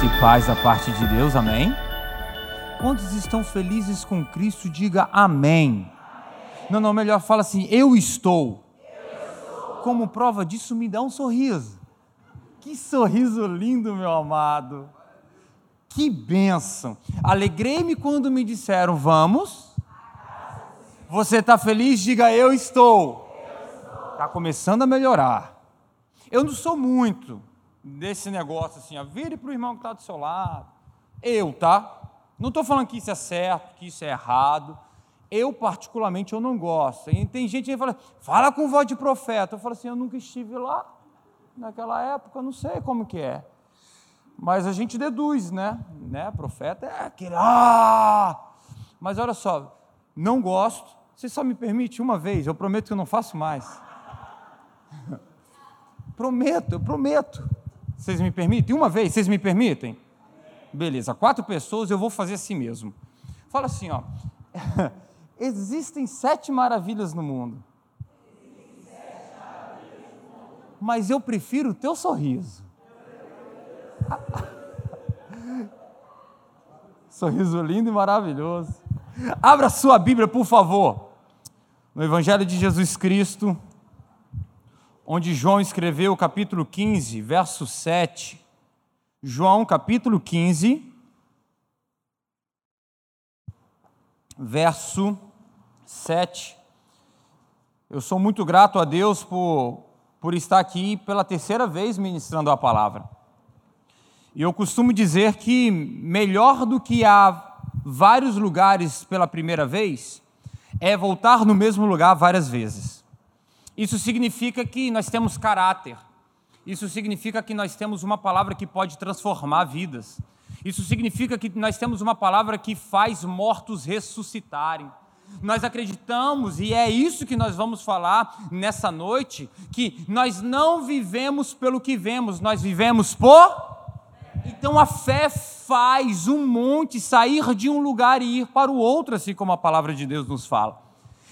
Graça e paz da parte de Deus, amém? Quantos estão felizes com Cristo, diga amém. Não, não, melhor fala assim, eu estou. Como prova disso, me dá um sorriso. Que sorriso lindo, meu amado. Que bênção. Alegrei-me quando me disseram, vamos. Você está feliz? Diga, eu estou. Está começando a melhorar. Eu não sou muito desse negócio assim, ó, vire para o irmão que está do seu lado. Eu, tá? Não estou falando que isso é certo, que isso é errado. Eu, particularmente, eu não gosto. E tem gente que fala, fala com voz de profeta. Eu falo assim, eu nunca estive lá naquela época, não sei como que é. Mas a gente deduz, né? né? Profeta é aquele, ah! Mas olha só, não gosto. Você só me permite uma vez, eu prometo que eu não faço mais. prometo, eu prometo. Vocês me permitem? Uma vez, vocês me permitem? Beleza, quatro pessoas eu vou fazer assim mesmo. Fala assim, ó. Existem sete maravilhas no mundo. Mas eu prefiro o teu sorriso. sorriso lindo e maravilhoso. Abra sua Bíblia, por favor. No Evangelho de Jesus Cristo, onde João escreveu o capítulo 15, verso 7. João, capítulo 15, verso 7. Eu sou muito grato a Deus por, por estar aqui pela terceira vez ministrando a palavra. E eu costumo dizer que melhor do que há vários lugares pela primeira vez é voltar no mesmo lugar várias vezes. Isso significa que nós temos caráter. Isso significa que nós temos uma palavra que pode transformar vidas. Isso significa que nós temos uma palavra que faz mortos ressuscitarem. Nós acreditamos, e é isso que nós vamos falar nessa noite, que nós não vivemos pelo que vemos, nós vivemos por. Então a fé faz um monte sair de um lugar e ir para o outro, assim como a palavra de Deus nos fala.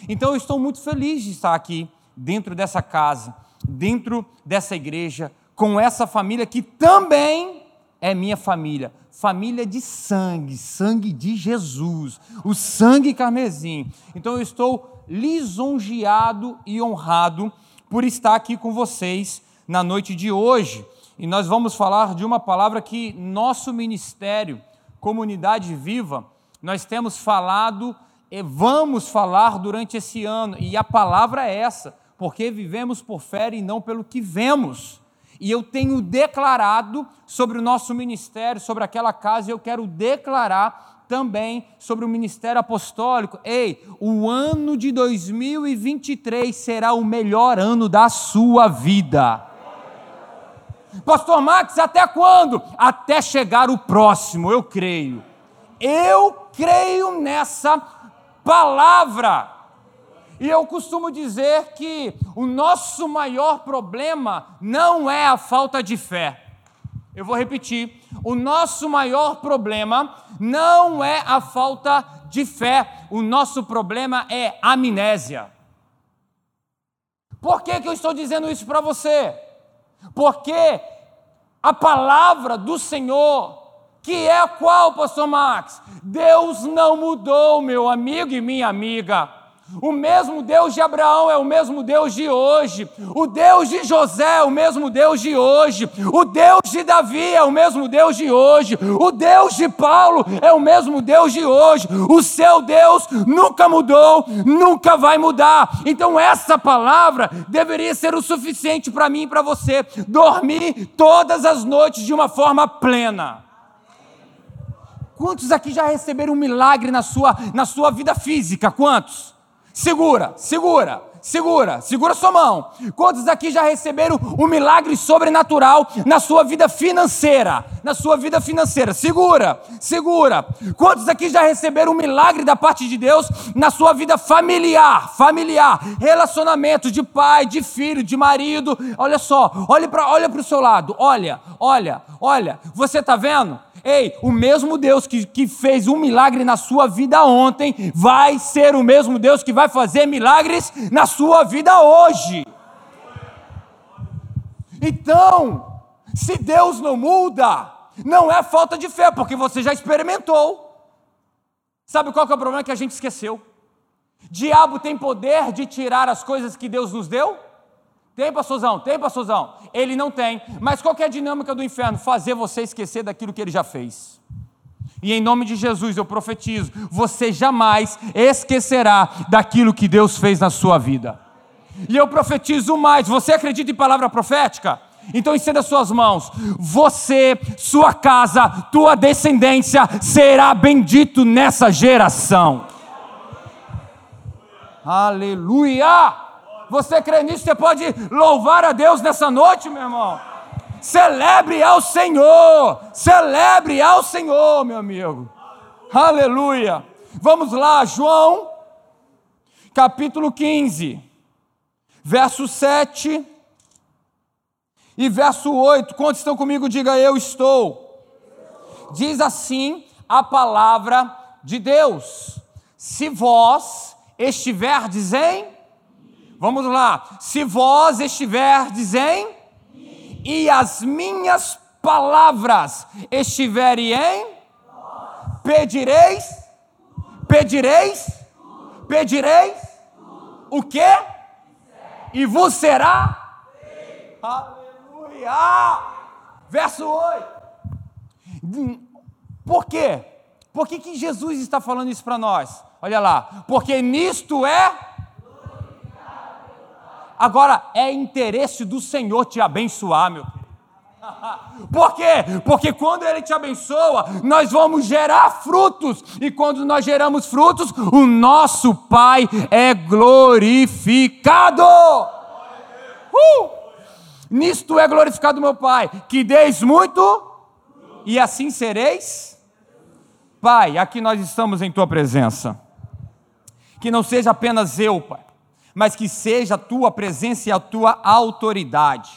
Então eu estou muito feliz de estar aqui dentro dessa casa, dentro dessa igreja, com essa família que também é minha família, família de sangue, sangue de Jesus, o sangue carmesim. Então eu estou lisonjeado e honrado por estar aqui com vocês na noite de hoje. E nós vamos falar de uma palavra que nosso ministério, Comunidade Viva, nós temos falado e vamos falar durante esse ano, e a palavra é essa: porque vivemos por fé e não pelo que vemos. E eu tenho declarado sobre o nosso ministério, sobre aquela casa, e eu quero declarar também sobre o ministério apostólico. Ei, o ano de 2023 será o melhor ano da sua vida. Pastor Max, até quando? Até chegar o próximo, eu creio. Eu creio nessa palavra. E eu costumo dizer que o nosso maior problema não é a falta de fé. Eu vou repetir: o nosso maior problema não é a falta de fé, o nosso problema é amnésia. Por que, que eu estou dizendo isso para você? Porque a palavra do Senhor, que é a qual, pastor Max? Deus não mudou, meu amigo e minha amiga. O mesmo Deus de Abraão é o mesmo Deus de hoje. O Deus de José é o mesmo Deus de hoje. O Deus de Davi é o mesmo Deus de hoje. O Deus de Paulo é o mesmo Deus de hoje. O seu Deus nunca mudou, nunca vai mudar. Então, essa palavra deveria ser o suficiente para mim e para você dormir todas as noites de uma forma plena. Quantos aqui já receberam um milagre na sua, na sua vida física? Quantos? Segura, segura, segura, segura sua mão. Quantos aqui já receberam um milagre sobrenatural na sua vida financeira? Na sua vida financeira, segura, segura. Quantos aqui já receberam um milagre da parte de Deus na sua vida familiar? Familiar, relacionamento de pai, de filho, de marido. Olha só, olhe para olha o seu lado, olha, olha, olha. Você está vendo? Ei, o mesmo Deus que, que fez um milagre na sua vida ontem, vai ser o mesmo Deus que vai fazer milagres na sua vida hoje. Então, se Deus não muda, Não é falta de fé, porque você já experimentou. Sabe qual é o problema que a gente esqueceu? Diabo tem poder de tirar as coisas que Deus nos deu? Tem, pastorzão? Tem, pastorzão? Ele não tem. Mas qual é a dinâmica do inferno? Fazer você esquecer daquilo que ele já fez. E em nome de Jesus eu profetizo: você jamais esquecerá daquilo que Deus fez na sua vida. E eu profetizo mais: você acredita em palavra profética? Então estenda suas mãos. Você, sua casa, tua descendência será bendito nessa geração. Aleluia! Você crê nisso? Você pode louvar a Deus nessa noite, meu irmão. Celebre ao Senhor, celebre ao Senhor, meu amigo. Aleluia. Vamos lá, João, capítulo 15, verso 7 e verso 8. Quantos estão comigo? Diga eu estou. Diz assim a palavra de Deus: Se vós estiverdes em Vamos lá. Se vós estiverdes em e as minhas palavras estiverem em? Pedireis? Pedireis? Pedireis? O que e vos será? Aleluia! Verso 8 por quê? Por que, que Jesus está falando isso para nós? Olha lá. Porque nisto é Agora, é interesse do Senhor te abençoar, meu filho. Por quê? Porque quando Ele te abençoa, nós vamos gerar frutos, e quando nós geramos frutos, o nosso Pai é glorificado. Uh! Nisto é glorificado meu Pai, que deis muito, e assim sereis. Pai, aqui nós estamos em Tua presença. Que não seja apenas eu, Pai mas que seja a tua presença e a tua autoridade,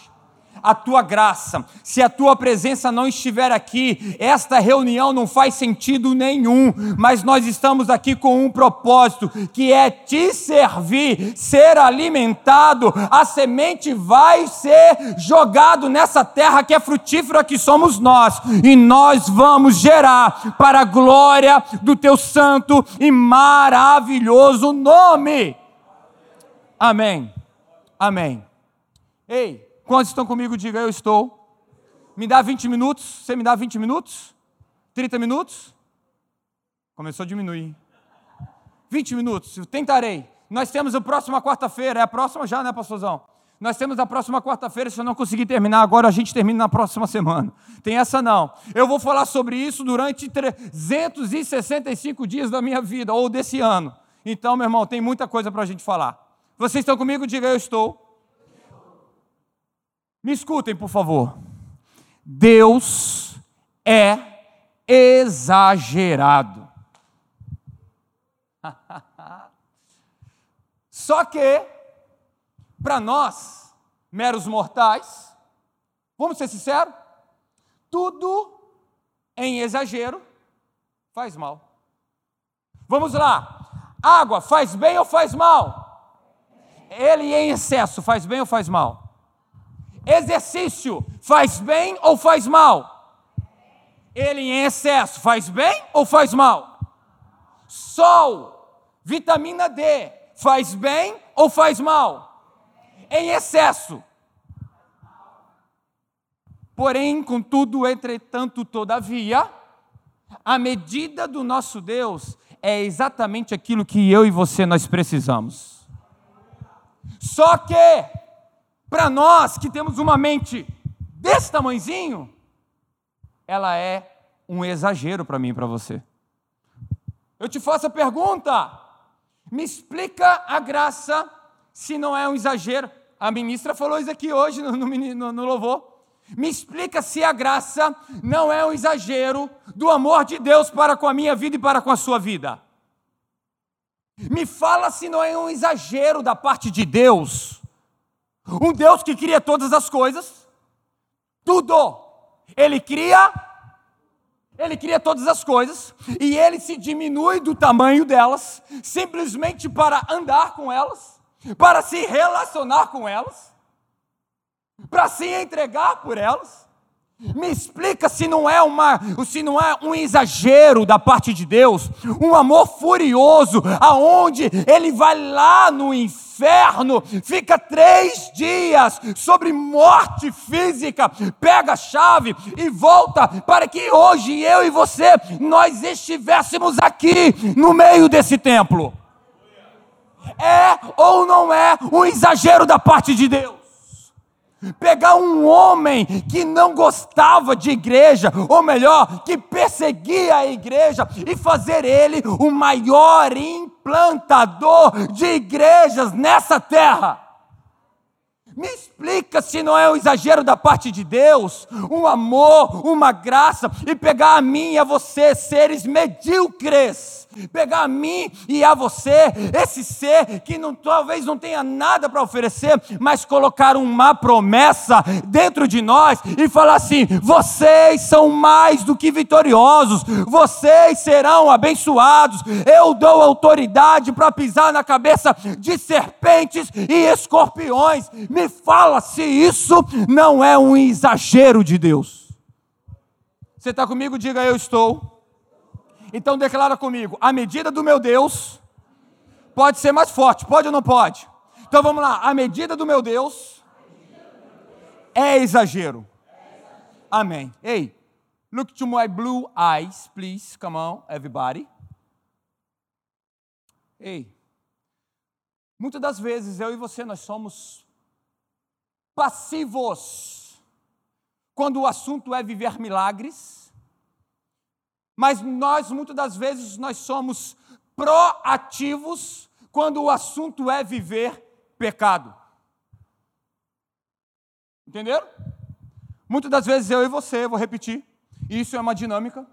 a tua graça. Se a tua presença não estiver aqui, esta reunião não faz sentido nenhum, mas nós estamos aqui com um propósito, que é te servir, ser alimentado. A semente vai ser jogado nessa terra que é frutífera que somos nós, e nós vamos gerar para a glória do teu santo e maravilhoso nome. Amém. Amém. Ei, quantos estão comigo? Diga eu estou. Me dá 20 minutos. Você me dá 20 minutos? 30 minutos? Começou a diminuir. 20 minutos, eu tentarei. Nós temos a próxima quarta-feira, é a próxima já, né, pastorzão? Nós temos a próxima quarta-feira, se eu não conseguir terminar agora, a gente termina na próxima semana. Tem essa não. Eu vou falar sobre isso durante 365 dias da minha vida, ou desse ano. Então, meu irmão, tem muita coisa para a gente falar. Vocês estão comigo? Diga eu estou. Me escutem, por favor. Deus é exagerado. Só que, para nós, meros mortais, vamos ser sinceros, tudo em exagero faz mal. Vamos lá. Água faz bem ou faz mal? Ele em excesso faz bem ou faz mal? Exercício faz bem ou faz mal? Ele em excesso faz bem ou faz mal? Sol, vitamina D, faz bem ou faz mal? Em excesso. Porém, contudo, entretanto, todavia, a medida do nosso Deus é exatamente aquilo que eu e você nós precisamos. Só que, para nós que temos uma mente desse tamanhozinho, ela é um exagero para mim e para você. Eu te faço a pergunta: me explica a graça se não é um exagero. A ministra falou isso aqui hoje no, no, no louvor. Me explica se a graça não é um exagero do amor de Deus para com a minha vida e para com a sua vida. Me fala se não é um exagero da parte de Deus. Um Deus que cria todas as coisas, tudo. Ele cria, ele cria todas as coisas e ele se diminui do tamanho delas, simplesmente para andar com elas, para se relacionar com elas, para se entregar por elas. Me explica se não é uma, se não é um exagero da parte de Deus, um amor furioso, aonde ele vai lá no inferno, fica três dias sobre morte física, pega a chave e volta para que hoje eu e você nós estivéssemos aqui no meio desse templo. É ou não é um exagero da parte de Deus? Pegar um homem que não gostava de igreja, ou melhor, que perseguia a igreja, e fazer ele o maior implantador de igrejas nessa terra. Me explica se não é um exagero da parte de Deus, um amor, uma graça, e pegar a mim e a você, seres medíocres pegar a mim e a você, esse ser que não, talvez não tenha nada para oferecer, mas colocar uma promessa dentro de nós e falar assim: vocês são mais do que vitoriosos, vocês serão abençoados. Eu dou autoridade para pisar na cabeça de serpentes e escorpiões. Me fala se isso não é um exagero de Deus. Você está comigo? Diga eu estou. Então declara comigo: a medida do meu Deus pode ser mais forte, pode ou não pode? Então vamos lá, a medida do meu Deus é exagero. Amém. Ei, look to my blue eyes, please. Come on, everybody. Ei, muitas das vezes eu e você nós somos passivos quando o assunto é viver milagres mas nós muitas das vezes nós somos proativos quando o assunto é viver pecado. Entenderam? Muitas das vezes eu e você, vou repetir, isso é uma dinâmica.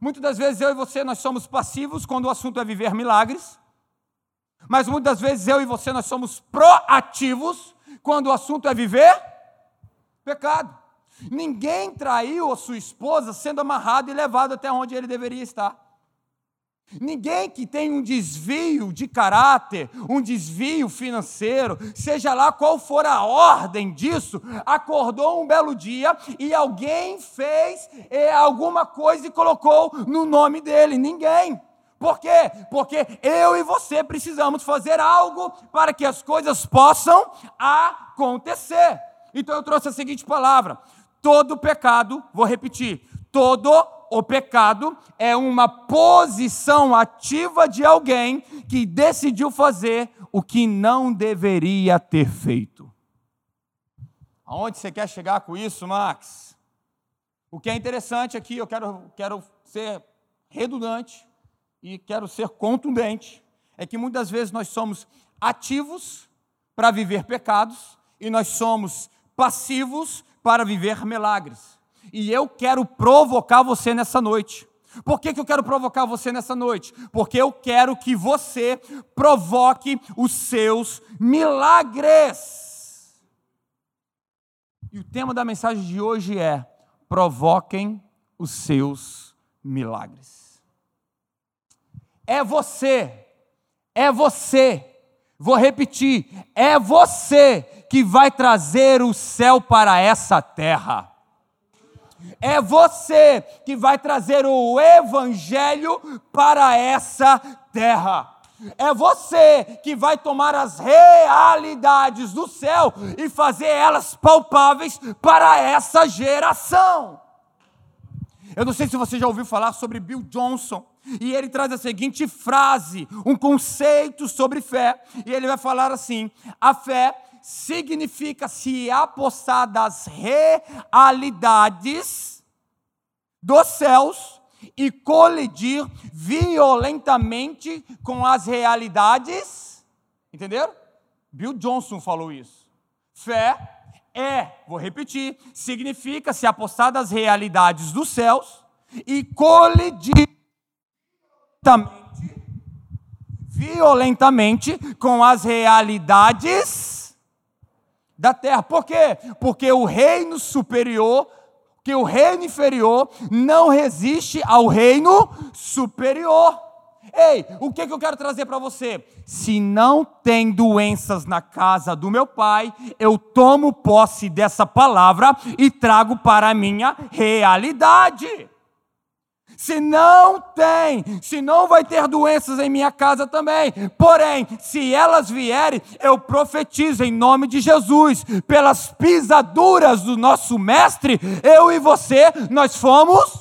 Muitas das vezes eu e você nós somos passivos quando o assunto é viver milagres. Mas muitas vezes eu e você nós somos proativos quando o assunto é viver pecado. Ninguém traiu a sua esposa sendo amarrado e levado até onde ele deveria estar. Ninguém que tem um desvio de caráter, um desvio financeiro, seja lá qual for a ordem disso, acordou um belo dia e alguém fez é, alguma coisa e colocou no nome dele. Ninguém. Por quê? Porque eu e você precisamos fazer algo para que as coisas possam acontecer. Então eu trouxe a seguinte palavra: Todo pecado, vou repetir, todo o pecado é uma posição ativa de alguém que decidiu fazer o que não deveria ter feito. Aonde você quer chegar com isso, Max? O que é interessante aqui, eu quero, quero ser redundante e quero ser contundente, é que muitas vezes nós somos ativos para viver pecados e nós somos passivos para viver milagres. E eu quero provocar você nessa noite. Por que, que eu quero provocar você nessa noite? Porque eu quero que você provoque os seus milagres. E o tema da mensagem de hoje é: provoquem os seus milagres. É você, é você, vou repetir, é você que vai trazer o céu para essa terra. É você que vai trazer o evangelho para essa terra. É você que vai tomar as realidades do céu e fazer elas palpáveis para essa geração. Eu não sei se você já ouviu falar sobre Bill Johnson, e ele traz a seguinte frase, um conceito sobre fé, e ele vai falar assim: a fé significa se apossar das realidades dos céus e colidir violentamente com as realidades. Entenderam? Bill Johnson falou isso. Fé é, vou repetir, significa se apossar das realidades dos céus e colidir violentamente, violentamente com as realidades da terra. Por quê? Porque o reino superior, que o reino inferior não resiste ao reino superior. Ei, o que, que eu quero trazer para você? Se não tem doenças na casa do meu pai, eu tomo posse dessa palavra e trago para a minha realidade. Se não tem, se não vai ter doenças em minha casa também. Porém, se elas vierem, eu profetizo em nome de Jesus, pelas pisaduras do nosso mestre, eu e você, nós fomos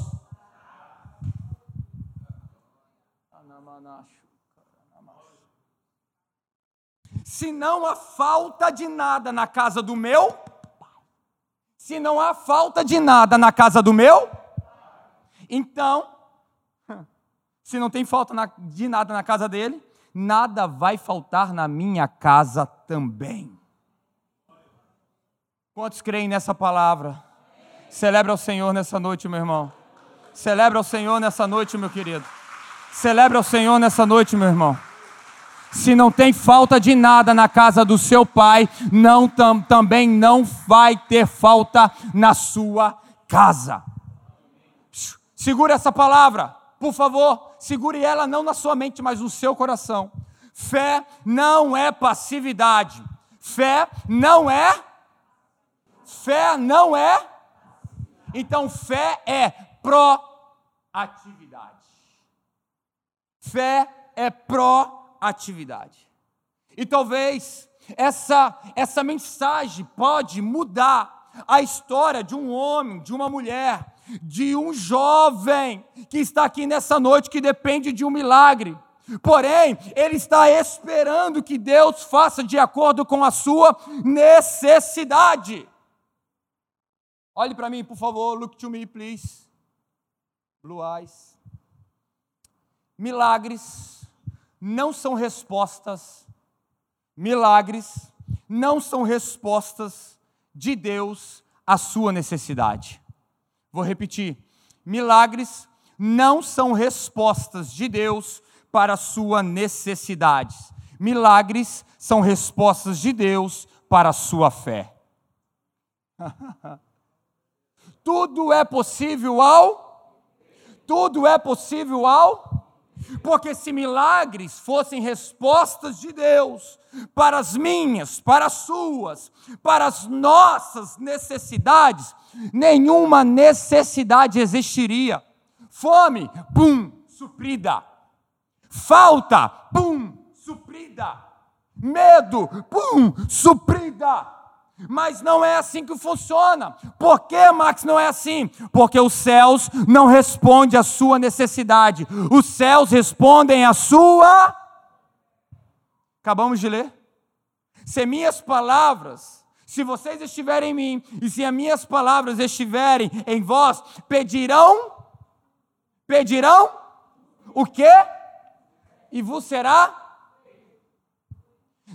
se não há falta de nada na casa do meu se não há falta de nada na casa do meu então, se não tem falta de nada na casa dele, nada vai faltar na minha casa também. Quantos creem nessa palavra? Celebra o Senhor nessa noite, meu irmão. Celebra o Senhor nessa noite, meu querido. Celebra o Senhor nessa noite, meu irmão. Se não tem falta de nada na casa do seu pai, não tam, também não vai ter falta na sua casa. Segure essa palavra, por favor, segure ela não na sua mente, mas no seu coração. Fé não é passividade. Fé não é. Fé não é. Então, fé é proatividade. Fé é proatividade. E talvez essa, essa mensagem pode mudar a história de um homem, de uma mulher, de um jovem que está aqui nessa noite que depende de um milagre. Porém, ele está esperando que Deus faça de acordo com a sua necessidade. Olhe para mim, por favor. Look to me, please. Blue eyes. Milagres não são respostas. Milagres não são respostas de Deus à sua necessidade. Vou repetir: milagres não são respostas de Deus para a sua necessidades. Milagres são respostas de Deus para a sua fé. Tudo é possível ao Tudo é possível ao porque se milagres fossem respostas de Deus para as minhas, para as suas, para as nossas necessidades, nenhuma necessidade existiria. Fome, pum, suprida. Falta, pum, suprida. Medo, pum, suprida. Mas não é assim que funciona. Por que, Max, não é assim? Porque os céus não respondem à sua necessidade. Os céus respondem à sua. Acabamos de ler. Se minhas palavras, se vocês estiverem em mim, e se as minhas palavras estiverem em vós, pedirão, pedirão o quê? E vos será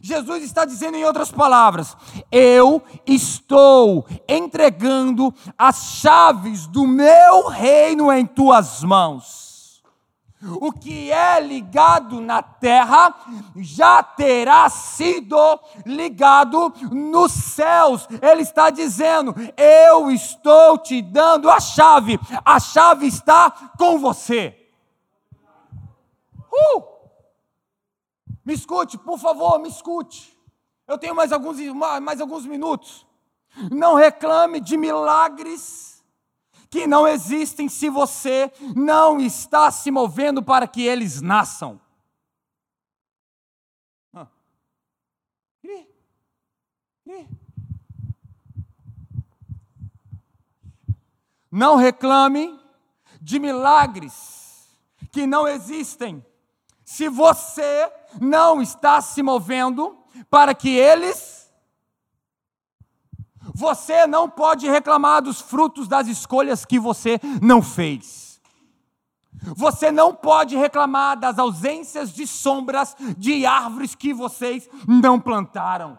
Jesus está dizendo em outras palavras: Eu estou entregando as chaves do meu reino em tuas mãos. O que é ligado na terra já terá sido ligado nos céus. Ele está dizendo: Eu estou te dando a chave, a chave está com você. Uh! Me escute, por favor, me escute. Eu tenho mais alguns, mais alguns minutos. Não reclame de milagres que não existem se você não está se movendo para que eles nasçam. Não reclame de milagres que não existem se você não está se movendo para que eles. Você não pode reclamar dos frutos das escolhas que você não fez. Você não pode reclamar das ausências de sombras de árvores que vocês não plantaram.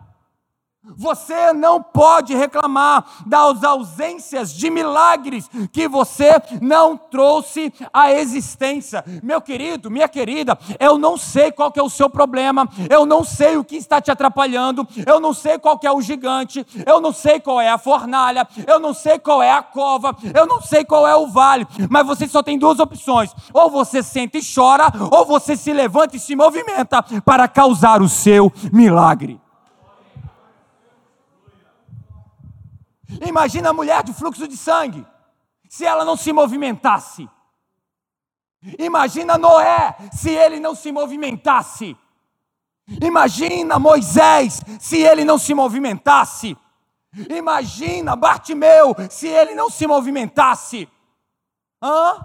Você não pode reclamar das ausências de milagres que você não trouxe à existência. Meu querido, minha querida, eu não sei qual é o seu problema, eu não sei o que está te atrapalhando, eu não sei qual é o gigante, eu não sei qual é a fornalha, eu não sei qual é a cova, eu não sei qual é o vale, mas você só tem duas opções: ou você senta e chora, ou você se levanta e se movimenta para causar o seu milagre. Imagina a mulher de fluxo de sangue, se ela não se movimentasse. Imagina Noé, se ele não se movimentasse. Imagina Moisés, se ele não se movimentasse. Imagina Bartimeu, se ele não se movimentasse. Hã?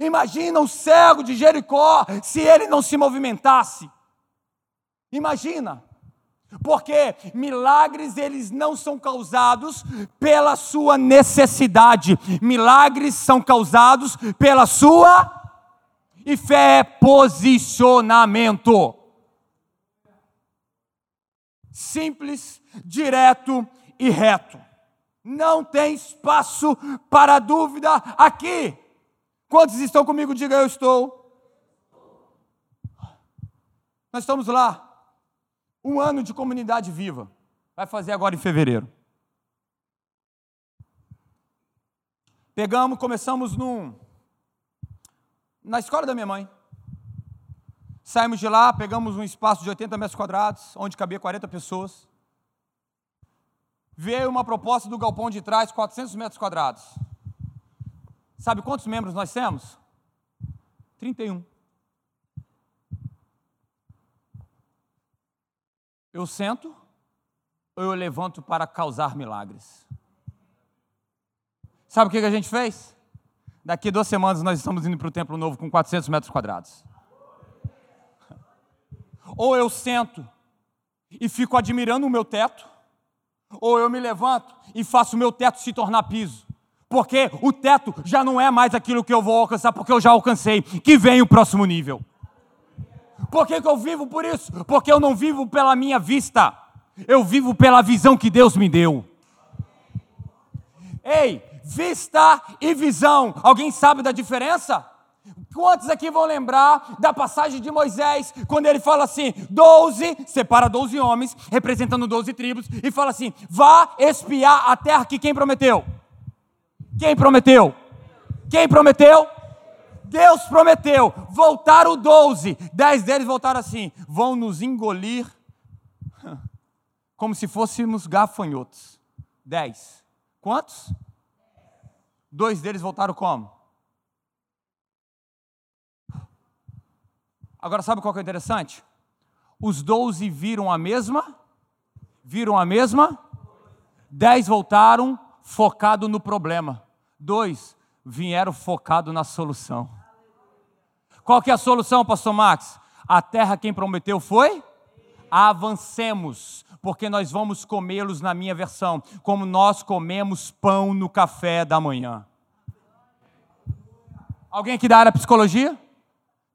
Imagina o cego de Jericó, se ele não se movimentasse. Imagina. Porque milagres eles não são causados pela sua necessidade. Milagres são causados pela sua e fé é posicionamento. Simples, direto e reto. Não tem espaço para dúvida aqui. Quantos estão comigo? Diga eu estou. Nós estamos lá um ano de comunidade viva. Vai fazer agora em fevereiro. Pegamos, começamos num, na escola da minha mãe. Saímos de lá, pegamos um espaço de 80 metros quadrados, onde cabia 40 pessoas. Veio uma proposta do galpão de trás, 400 metros quadrados. Sabe quantos membros nós temos? 31. Eu sento ou eu levanto para causar milagres? Sabe o que a gente fez? Daqui duas semanas nós estamos indo para o Templo Novo com 400 metros quadrados. Ou eu sento e fico admirando o meu teto, ou eu me levanto e faço o meu teto se tornar piso. Porque o teto já não é mais aquilo que eu vou alcançar, porque eu já alcancei. Que vem o próximo nível. Por que, que eu vivo por isso? Porque eu não vivo pela minha vista, eu vivo pela visão que Deus me deu. Ei, vista e visão, alguém sabe da diferença? Quantos aqui vão lembrar da passagem de Moisés, quando ele fala assim: 12, separa 12 homens, representando 12 tribos, e fala assim: vá espiar a terra que quem prometeu? Quem prometeu? Quem prometeu? Deus prometeu, voltaram 12, 10 deles voltaram assim: vão nos engolir como se fôssemos gafanhotos. 10. Quantos? Dois deles voltaram como? Agora sabe qual que é interessante? Os 12 viram a mesma, viram a mesma, 10 voltaram focado no problema. Dois vieram focado na solução. Qual que é a solução, pastor Max? A terra quem prometeu foi? Avancemos, porque nós vamos comê-los na minha versão, como nós comemos pão no café da manhã. Alguém aqui da área psicologia?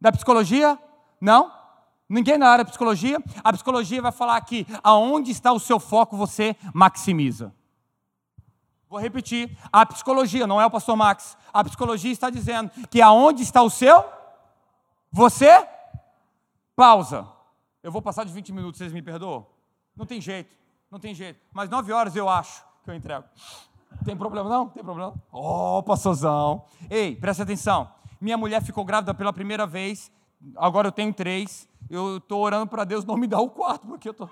Da psicologia? Não? Ninguém na área psicologia? A psicologia vai falar aqui, aonde está o seu foco, você maximiza. Vou repetir, a psicologia, não é o pastor Max, a psicologia está dizendo que aonde está o seu você pausa. Eu vou passar de 20 minutos, vocês me perdoam? Não tem jeito, não tem jeito. Mas 9 horas eu acho que eu entrego. Tem problema não? Tem problema? Oh, pastorzão. Ei, presta atenção. Minha mulher ficou grávida pela primeira vez. Agora eu tenho três. Eu estou orando para Deus não me dar o quarto, porque eu. Tô...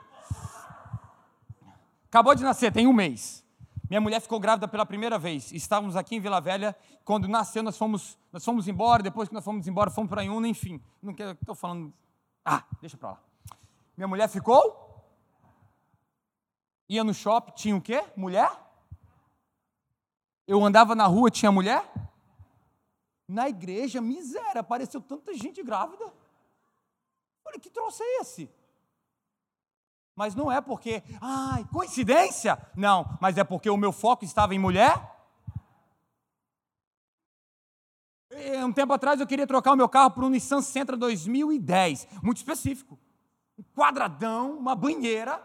Acabou de nascer, tem um mês. Minha mulher ficou grávida pela primeira vez. Estávamos aqui em Vila Velha. Quando nasceu, nós fomos, nós fomos embora. Depois que nós fomos embora, fomos para Iuna, enfim. Não estou falando. Ah, deixa para lá. Minha mulher ficou. Ia no shopping, tinha o quê? Mulher? Eu andava na rua, tinha mulher? Na igreja, miséria, apareceu tanta gente grávida. Olha, que troço é esse? Mas não é porque, ai, coincidência? Não, mas é porque o meu foco estava em mulher. Um tempo atrás eu queria trocar o meu carro por um Nissan Sentra 2010, muito específico. Um quadradão, uma banheira,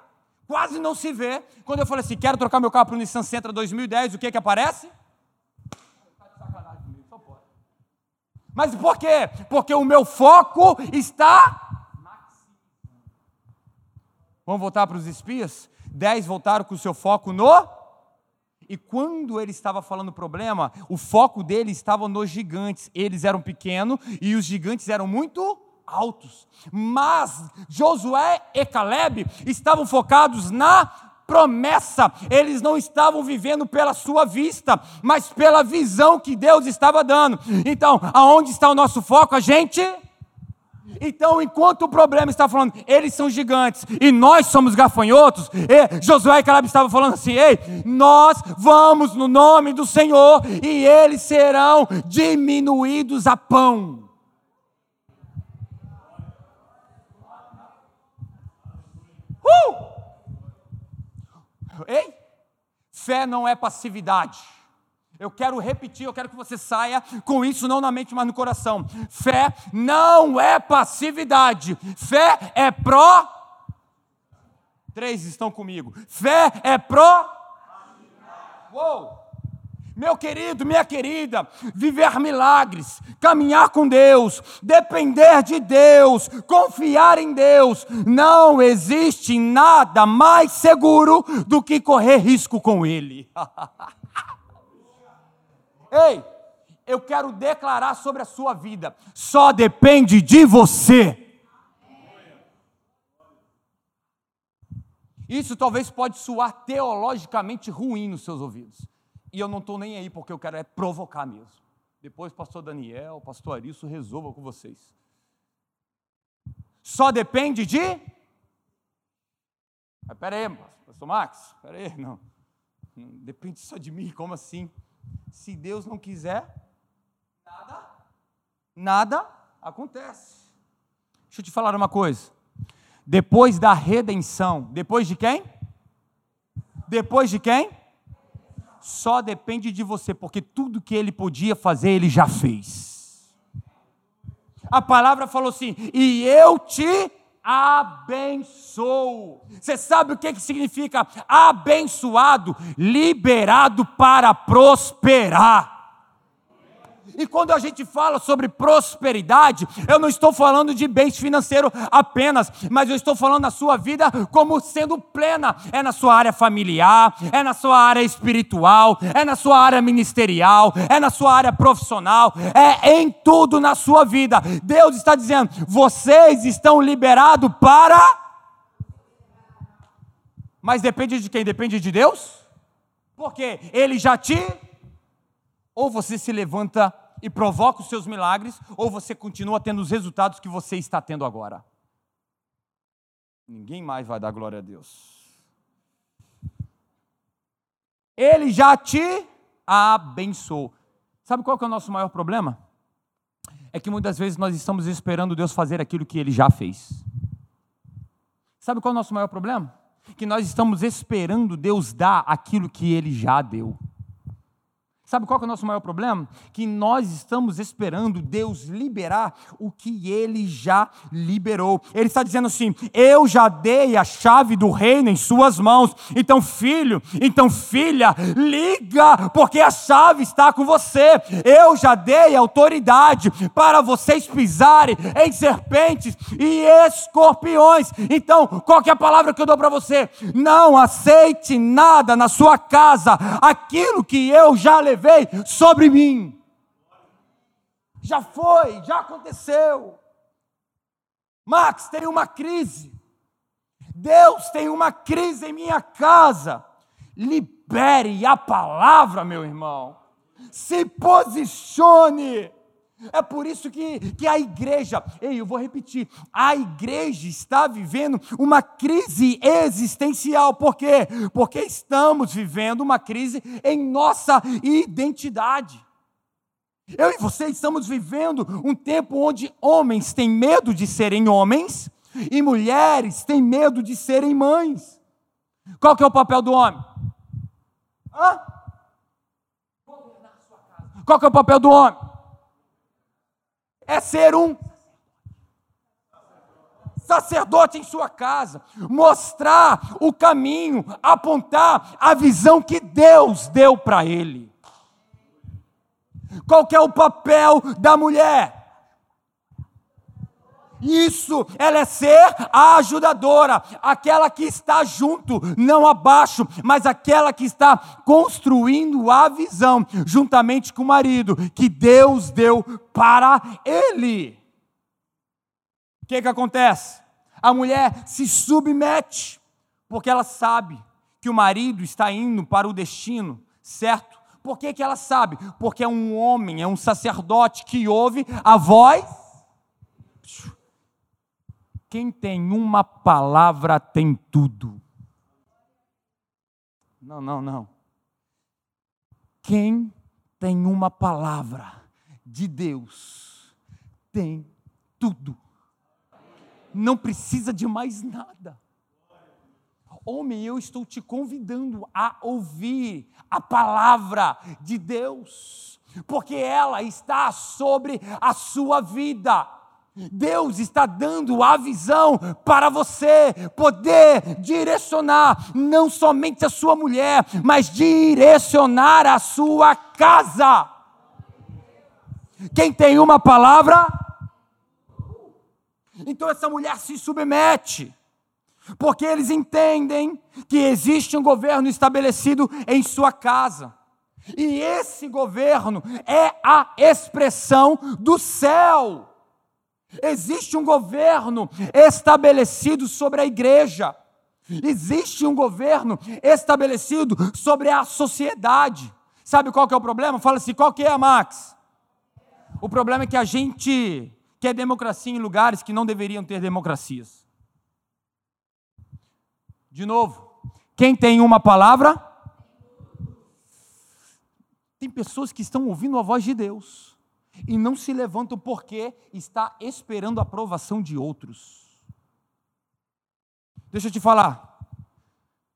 quase não se vê. Quando eu falei assim, quero trocar meu carro para o Nissan Sentra 2010, o que que aparece? Mas por quê? Porque o meu foco está. Vamos voltar para os espias? Dez voltaram com o seu foco no. E quando ele estava falando problema, o foco dele estava nos gigantes. Eles eram pequenos e os gigantes eram muito altos. Mas Josué e Caleb estavam focados na promessa. Eles não estavam vivendo pela sua vista, mas pela visão que Deus estava dando. Então, aonde está o nosso foco? A gente então, enquanto o problema está falando, eles são gigantes e nós somos gafanhotos, e Josué e Caleb estavam falando assim: ei, nós vamos no nome do Senhor e eles serão diminuídos a pão. Uh! Ei, fé não é passividade. Eu quero repetir, eu quero que você saia com isso não na mente, mas no coração. Fé não é passividade. Fé é pró. Três estão comigo. Fé é pró. Uou! Meu querido, minha querida, viver milagres, caminhar com Deus, depender de Deus, confiar em Deus, não existe nada mais seguro do que correr risco com Ele. Ei, eu quero declarar sobre a sua vida, só depende de você. Isso talvez pode soar teologicamente ruim nos seus ouvidos. E eu não estou nem aí, porque eu quero é provocar mesmo. Depois, pastor Daniel, pastor Arisso, resolva com vocês. Só depende de. Mas peraí, pastor Max, peraí, não. não. Depende só de mim, como assim? Se Deus não quiser, nada, nada acontece. Deixa eu te falar uma coisa. Depois da redenção, depois de quem? Depois de quem? só depende de você, porque tudo que ele podia fazer, ele já fez. A palavra falou assim: e eu te abençoo. Você sabe o que, que significa abençoado? Liberado para prosperar. E quando a gente fala sobre prosperidade, eu não estou falando de bens financeiros apenas, mas eu estou falando da sua vida como sendo plena. É na sua área familiar, é na sua área espiritual, é na sua área ministerial, é na sua área profissional, é em tudo na sua vida. Deus está dizendo: vocês estão liberados para. Mas depende de quem? Depende de Deus? Porque Ele já te ou você se levanta e provoca os seus milagres, ou você continua tendo os resultados que você está tendo agora. Ninguém mais vai dar glória a Deus. Ele já te abençoou. Sabe qual é o nosso maior problema? É que muitas vezes nós estamos esperando Deus fazer aquilo que ele já fez. Sabe qual é o nosso maior problema? Que nós estamos esperando Deus dar aquilo que ele já deu. Sabe qual é o nosso maior problema? Que nós estamos esperando Deus liberar o que Ele já liberou. Ele está dizendo assim: Eu já dei a chave do reino em Suas mãos. Então, filho, então, filha, liga, porque a chave está com você. Eu já dei autoridade para vocês pisarem em serpentes e escorpiões. Então, qual é a palavra que eu dou para você? Não aceite nada na sua casa, aquilo que eu já levei levei sobre mim. Já foi, já aconteceu. Max, tem uma crise. Deus tem uma crise em minha casa. Libere a palavra, meu irmão. Se posicione. É por isso que, que a igreja, ei, eu vou repetir, a igreja está vivendo uma crise existencial. Por quê? Porque estamos vivendo uma crise em nossa identidade. Eu e você estamos vivendo um tempo onde homens têm medo de serem homens e mulheres têm medo de serem mães. Qual que é o papel do homem? Hã? Qual que é o papel do homem? É ser um sacerdote em sua casa, mostrar o caminho, apontar a visão que Deus deu para ele. Qual que é o papel da mulher? Isso, ela é ser a ajudadora, aquela que está junto, não abaixo, mas aquela que está construindo a visão, juntamente com o marido, que Deus deu para ele. O que, que acontece? A mulher se submete, porque ela sabe que o marido está indo para o destino certo. Por que, que ela sabe? Porque é um homem, é um sacerdote que ouve a voz quem tem uma palavra tem tudo. Não, não, não. Quem tem uma palavra de Deus tem tudo. Não precisa de mais nada. Homem, eu estou te convidando a ouvir a palavra de Deus, porque ela está sobre a sua vida. Deus está dando a visão para você poder direcionar não somente a sua mulher, mas direcionar a sua casa. Quem tem uma palavra, então essa mulher se submete, porque eles entendem que existe um governo estabelecido em sua casa. E esse governo é a expressão do céu. Existe um governo estabelecido sobre a igreja. Existe um governo estabelecido sobre a sociedade. Sabe qual que é o problema? Fala assim, qual que é, Max? O problema é que a gente quer democracia em lugares que não deveriam ter democracias. De novo, quem tem uma palavra? Tem pessoas que estão ouvindo a voz de Deus e não se levantam porque está esperando a aprovação de outros. Deixa eu te falar.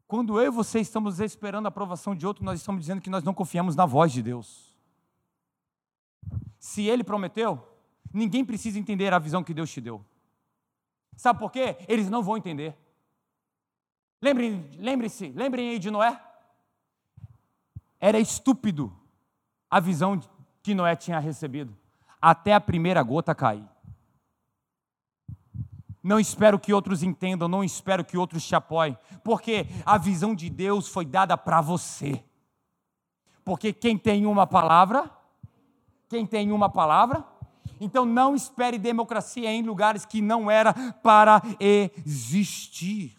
Quando eu e você estamos esperando a aprovação de outro, nós estamos dizendo que nós não confiamos na voz de Deus. Se ele prometeu, ninguém precisa entender a visão que Deus te deu. Sabe por quê? Eles não vão entender. Lembrem-se, lembrem-se, lembrem aí de Noé. Era estúpido a visão que Noé tinha recebido, até a primeira gota cair. Não espero que outros entendam, não espero que outros te apoiem, porque a visão de Deus foi dada para você. Porque quem tem uma palavra, quem tem uma palavra, então não espere democracia em lugares que não era para existir.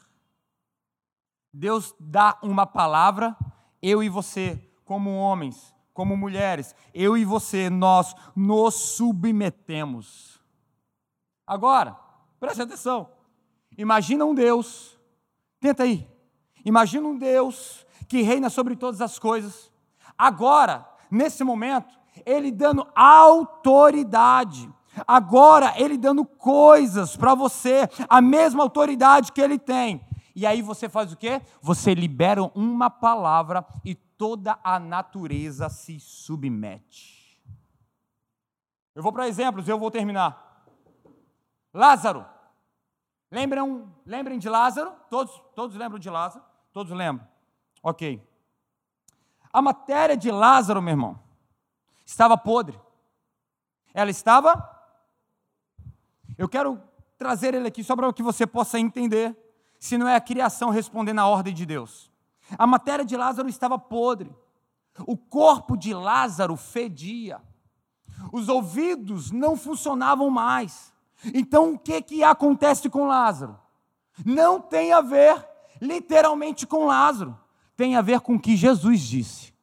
Deus dá uma palavra, eu e você, como homens, como mulheres, eu e você, nós nos submetemos. Agora, preste atenção. Imagina um Deus, tenta aí. Imagina um Deus que reina sobre todas as coisas. Agora, nesse momento, ele dando autoridade. Agora, ele dando coisas para você, a mesma autoridade que ele tem. E aí você faz o quê? Você libera uma palavra e toda a natureza se submete. Eu vou para exemplos, eu vou terminar. Lázaro. Lembram, lembrem de Lázaro? Todos, todos lembram de Lázaro? Todos lembram? Ok. A matéria de Lázaro, meu irmão, estava podre. Ela estava. Eu quero trazer ele aqui só para que você possa entender se não é a criação respondendo à ordem de Deus. A matéria de Lázaro estava podre. O corpo de Lázaro fedia. Os ouvidos não funcionavam mais. Então o que que acontece com Lázaro? Não tem a ver literalmente com Lázaro, tem a ver com o que Jesus disse.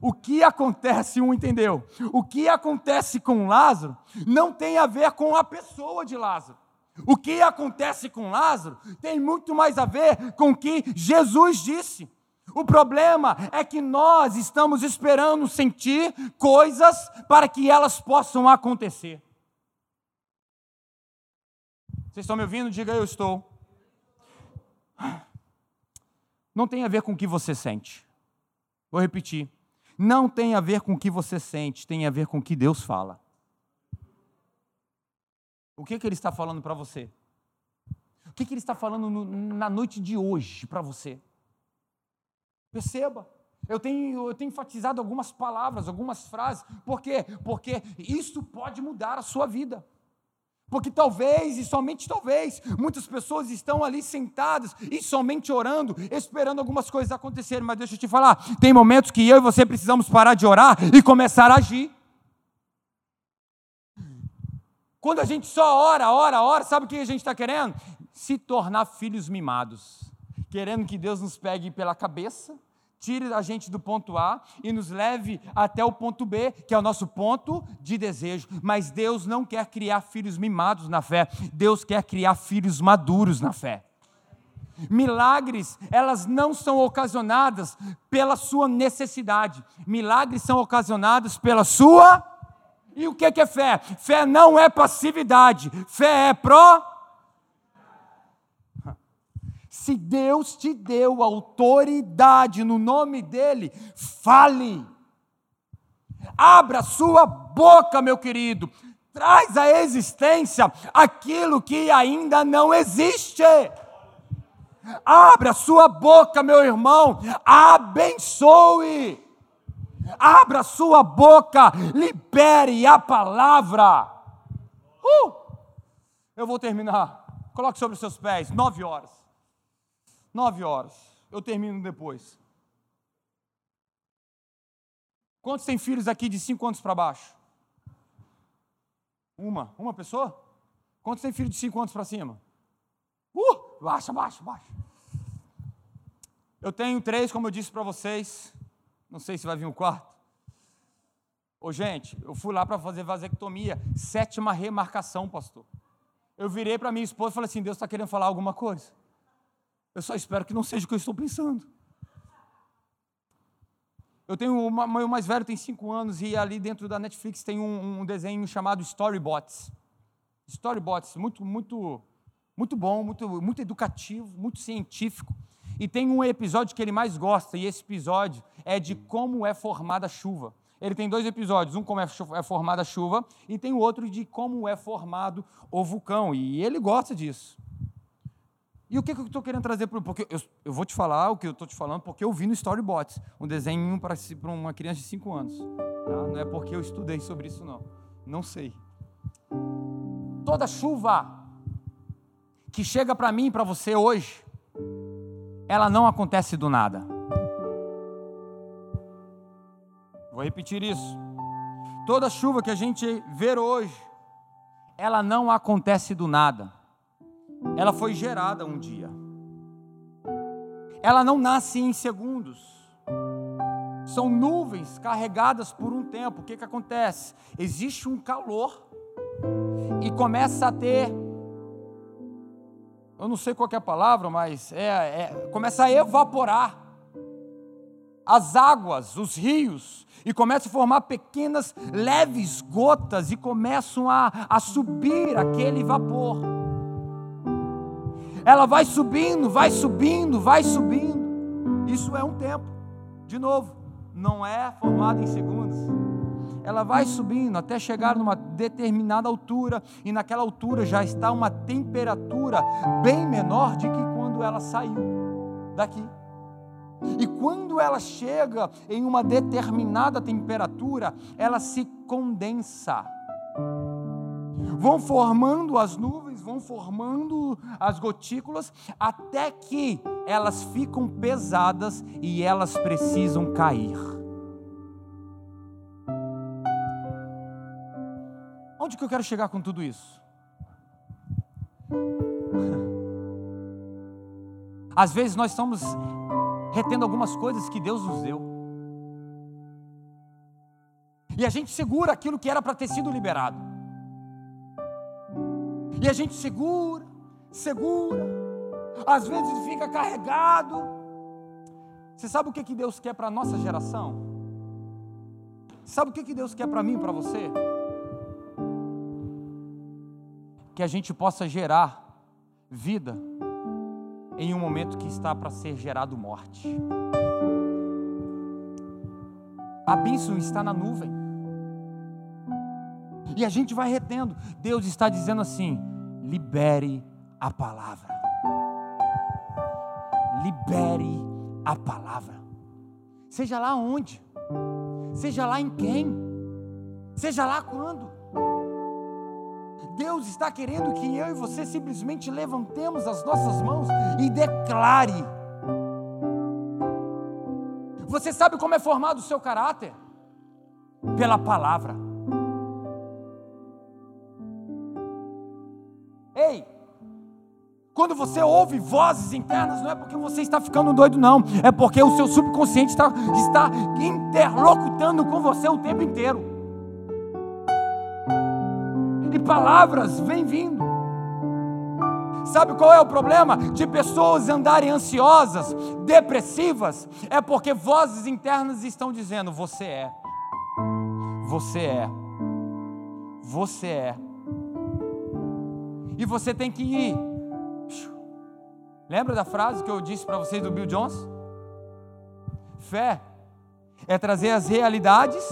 O que acontece, um entendeu? O que acontece com Lázaro não tem a ver com a pessoa de Lázaro. O que acontece com Lázaro tem muito mais a ver com o que Jesus disse. O problema é que nós estamos esperando sentir coisas para que elas possam acontecer. Vocês estão me ouvindo? Diga eu estou. Não tem a ver com o que você sente. Vou repetir. Não tem a ver com o que você sente, tem a ver com o que Deus fala. O que, que ele está falando para você? O que, que ele está falando no, na noite de hoje para você? Perceba. Eu tenho, eu tenho enfatizado algumas palavras, algumas frases. Por quê? Porque isso pode mudar a sua vida. Porque talvez, e somente talvez, muitas pessoas estão ali sentadas e somente orando, esperando algumas coisas acontecerem. Mas deixa eu te falar: tem momentos que eu e você precisamos parar de orar e começar a agir. Quando a gente só ora, ora, ora, sabe o que a gente está querendo? Se tornar filhos mimados, querendo que Deus nos pegue pela cabeça tire a gente do ponto A e nos leve até o ponto B, que é o nosso ponto de desejo. Mas Deus não quer criar filhos mimados na fé, Deus quer criar filhos maduros na fé. Milagres, elas não são ocasionadas pela sua necessidade. Milagres são ocasionados pela sua. E o que é fé? Fé não é passividade, fé é pró se Deus te deu autoridade no nome dEle, fale. Abra sua boca, meu querido. Traz à existência aquilo que ainda não existe. Abra sua boca, meu irmão. Abençoe. Abra sua boca. Libere a palavra. Uh! Eu vou terminar. Coloque sobre os seus pés. Nove horas. Nove horas. Eu termino depois. Quantos têm filhos aqui de cinco anos para baixo? Uma. Uma pessoa? Quantos têm filhos de cinco anos para cima? Uh! Baixa, baixa, baixa. Eu tenho três, como eu disse para vocês. Não sei se vai vir o quarto. Ô, gente, eu fui lá para fazer vasectomia. Sétima remarcação, pastor. Eu virei para minha esposa e falei assim: Deus está querendo falar alguma coisa. Eu só espero que não seja o que eu estou pensando. Eu tenho uma, meu mais velho tem cinco anos e ali dentro da Netflix tem um, um desenho chamado Storybots. Storybots, muito, muito, muito bom, muito, muito educativo, muito científico. E tem um episódio que ele mais gosta e esse episódio é de como é formada a chuva. Ele tem dois episódios, um como é, é formada a chuva e tem o outro de como é formado o vulcão. E ele gosta disso. E o que, que eu estou querendo trazer para Porque eu, eu, vou te falar o que eu estou te falando, porque eu vi no Storybots, um desenho para uma criança de 5 anos. Tá? Não é porque eu estudei sobre isso, não. Não sei. Toda chuva que chega para mim e para você hoje, ela não acontece do nada. Vou repetir isso. Toda chuva que a gente vê hoje, ela não acontece do nada ela foi gerada um dia. Ela não nasce em segundos. São nuvens carregadas por um tempo. O que, que acontece? Existe um calor e começa a ter. Eu não sei qual é a palavra, mas é, é, começa a evaporar as águas, os rios, e começa a formar pequenas, leves gotas e começam a, a subir aquele vapor ela vai subindo, vai subindo, vai subindo. Isso é um tempo. De novo, não é formada em segundos. Ela vai subindo até chegar numa determinada altura, e naquela altura já está uma temperatura bem menor de que quando ela saiu daqui. E quando ela chega em uma determinada temperatura, ela se condensa. Vão formando as nuvens vão formando as gotículas até que elas ficam pesadas e elas precisam cair. Onde que eu quero chegar com tudo isso? Às vezes nós estamos retendo algumas coisas que Deus nos deu. E a gente segura aquilo que era para ter sido liberado. E a gente segura, segura, às vezes fica carregado. Você sabe o que, que Deus quer para a nossa geração? Sabe o que, que Deus quer para mim e para você? Que a gente possa gerar vida em um momento que está para ser gerado morte. A bênção está na nuvem. E a gente vai retendo. Deus está dizendo assim: libere a palavra. libere a palavra. Seja lá onde, seja lá em quem, seja lá quando. Deus está querendo que eu e você simplesmente levantemos as nossas mãos e declare. Você sabe como é formado o seu caráter? Pela palavra. Ei, quando você ouve vozes internas, não é porque você está ficando doido, não. É porque o seu subconsciente está, está interlocutando com você o tempo inteiro. E palavras vêm vindo. Sabe qual é o problema de pessoas andarem ansiosas, depressivas? É porque vozes internas estão dizendo: você é, você é, você é. E você tem que ir Lembra da frase que eu disse para vocês do Bill Jones? Fé é trazer as realidades,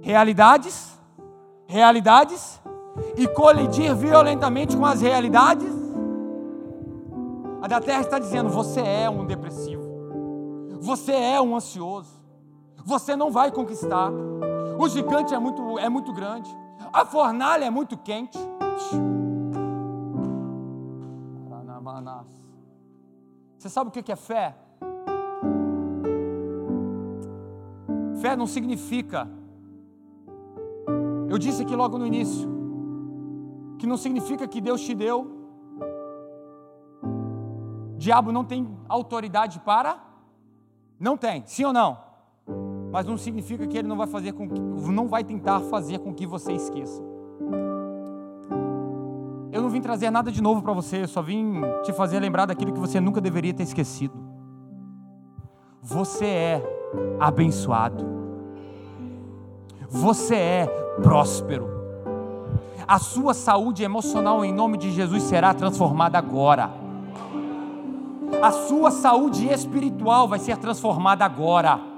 realidades, realidades e colidir violentamente com as realidades. A da terra está dizendo: você é um depressivo, você é um ansioso, você não vai conquistar. O gigante é muito, é muito grande, a fornalha é muito quente. Você sabe o que é fé? Fé não significa, eu disse aqui logo no início, que não significa que Deus te deu, diabo não tem autoridade para, não tem, sim ou não? Mas não significa que ele não vai fazer com que, não vai tentar fazer com que você esqueça. Eu não vim trazer nada de novo para você, eu só vim te fazer lembrar daquilo que você nunca deveria ter esquecido. Você é abençoado. Você é próspero. A sua saúde emocional em nome de Jesus será transformada agora. A sua saúde espiritual vai ser transformada agora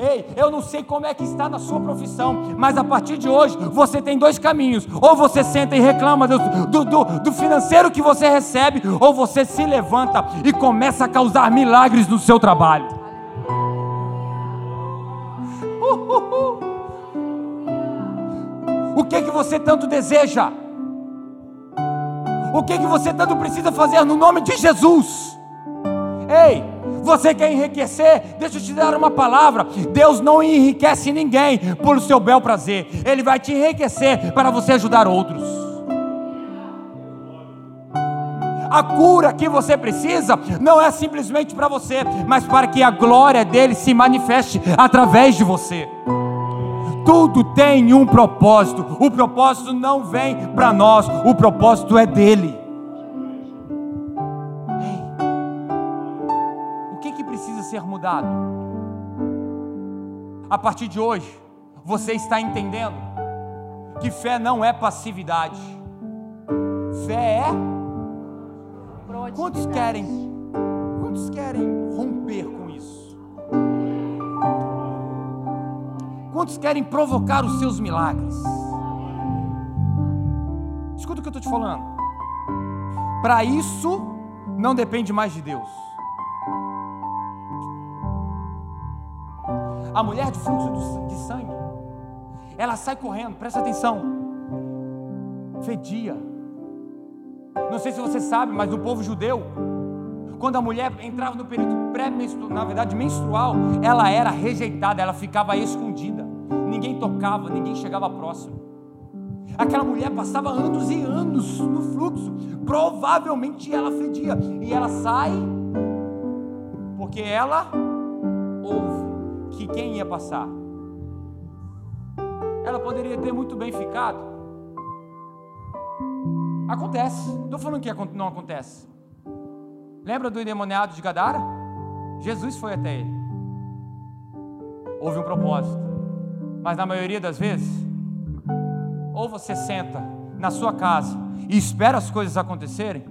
Ei, eu não sei como é que está na sua profissão, mas a partir de hoje você tem dois caminhos: ou você senta e reclama do, do, do, financeiro que você recebe, ou você se levanta e começa a causar milagres no seu trabalho. Que que você tanto deseja? O que que você tanto precisa fazer no nome de Jesus? Ei, você quer enriquecer? Deixa eu te dar uma palavra. Deus não enriquece ninguém por seu bel prazer. Ele vai te enriquecer para você ajudar outros. A cura que você precisa não é simplesmente para você, mas para que a glória dele se manifeste através de você. Tudo tem um propósito. O propósito não vem para nós, o propósito é dele. ser mudado. A partir de hoje, você está entendendo que fé não é passividade. Fé é Quantos querem? Quantos querem romper Quantos querem provocar os seus milagres? Escuta o que eu estou te falando. Para isso, não depende mais de Deus. A mulher de fluxo de sangue, ela sai correndo, presta atenção. Fedia. Não sei se você sabe, mas no povo judeu, quando a mulher entrava no período pré-menstrual, na verdade menstrual, ela era rejeitada, ela ficava escondida. Ninguém tocava, ninguém chegava próximo. Aquela mulher passava anos e anos no fluxo, provavelmente ela fedia, e ela sai porque ela ouve que quem ia passar. Ela poderia ter muito bem ficado. Acontece. Estou falando que não acontece. Lembra do endemoniado de Gadara? Jesus foi até ele. Houve um propósito. Mas na maioria das vezes, ou você senta na sua casa e espera as coisas acontecerem,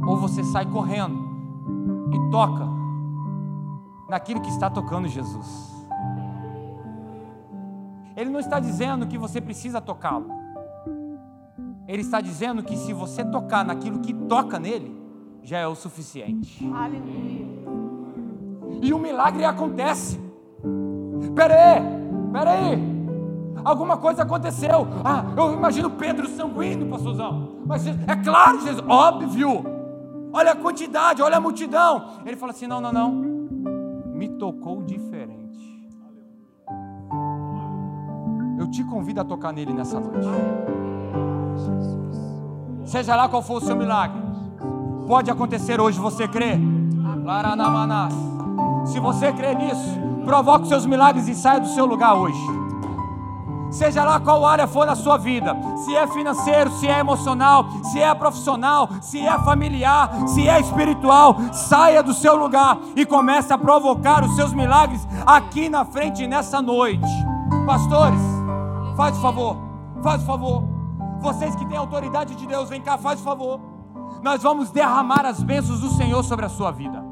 ou você sai correndo e toca naquilo que está tocando Jesus. Ele não está dizendo que você precisa tocá-lo. Ele está dizendo que se você tocar naquilo que toca nele, já é o suficiente. Aleluia. E o milagre acontece. Pera aí, pera aí. Alguma coisa aconteceu. Ah, eu imagino Pedro sanguíneo, pastorzão. Mas é claro, Jesus, óbvio. Olha a quantidade, olha a multidão. Ele fala assim: não, não, não. Me tocou diferente. Eu te convido a tocar nele nessa noite. Seja lá qual for o seu milagre, pode acontecer hoje, você crê? Se você crê nisso, provoque seus milagres e saia do seu lugar hoje. Seja lá qual área for da sua vida, se é financeiro, se é emocional, se é profissional, se é familiar, se é espiritual, saia do seu lugar e comece a provocar os seus milagres aqui na frente nessa noite. Pastores, faz o favor, faz o favor. Vocês que têm autoridade de Deus, vem cá, faz o favor. Nós vamos derramar as bênçãos do Senhor sobre a sua vida.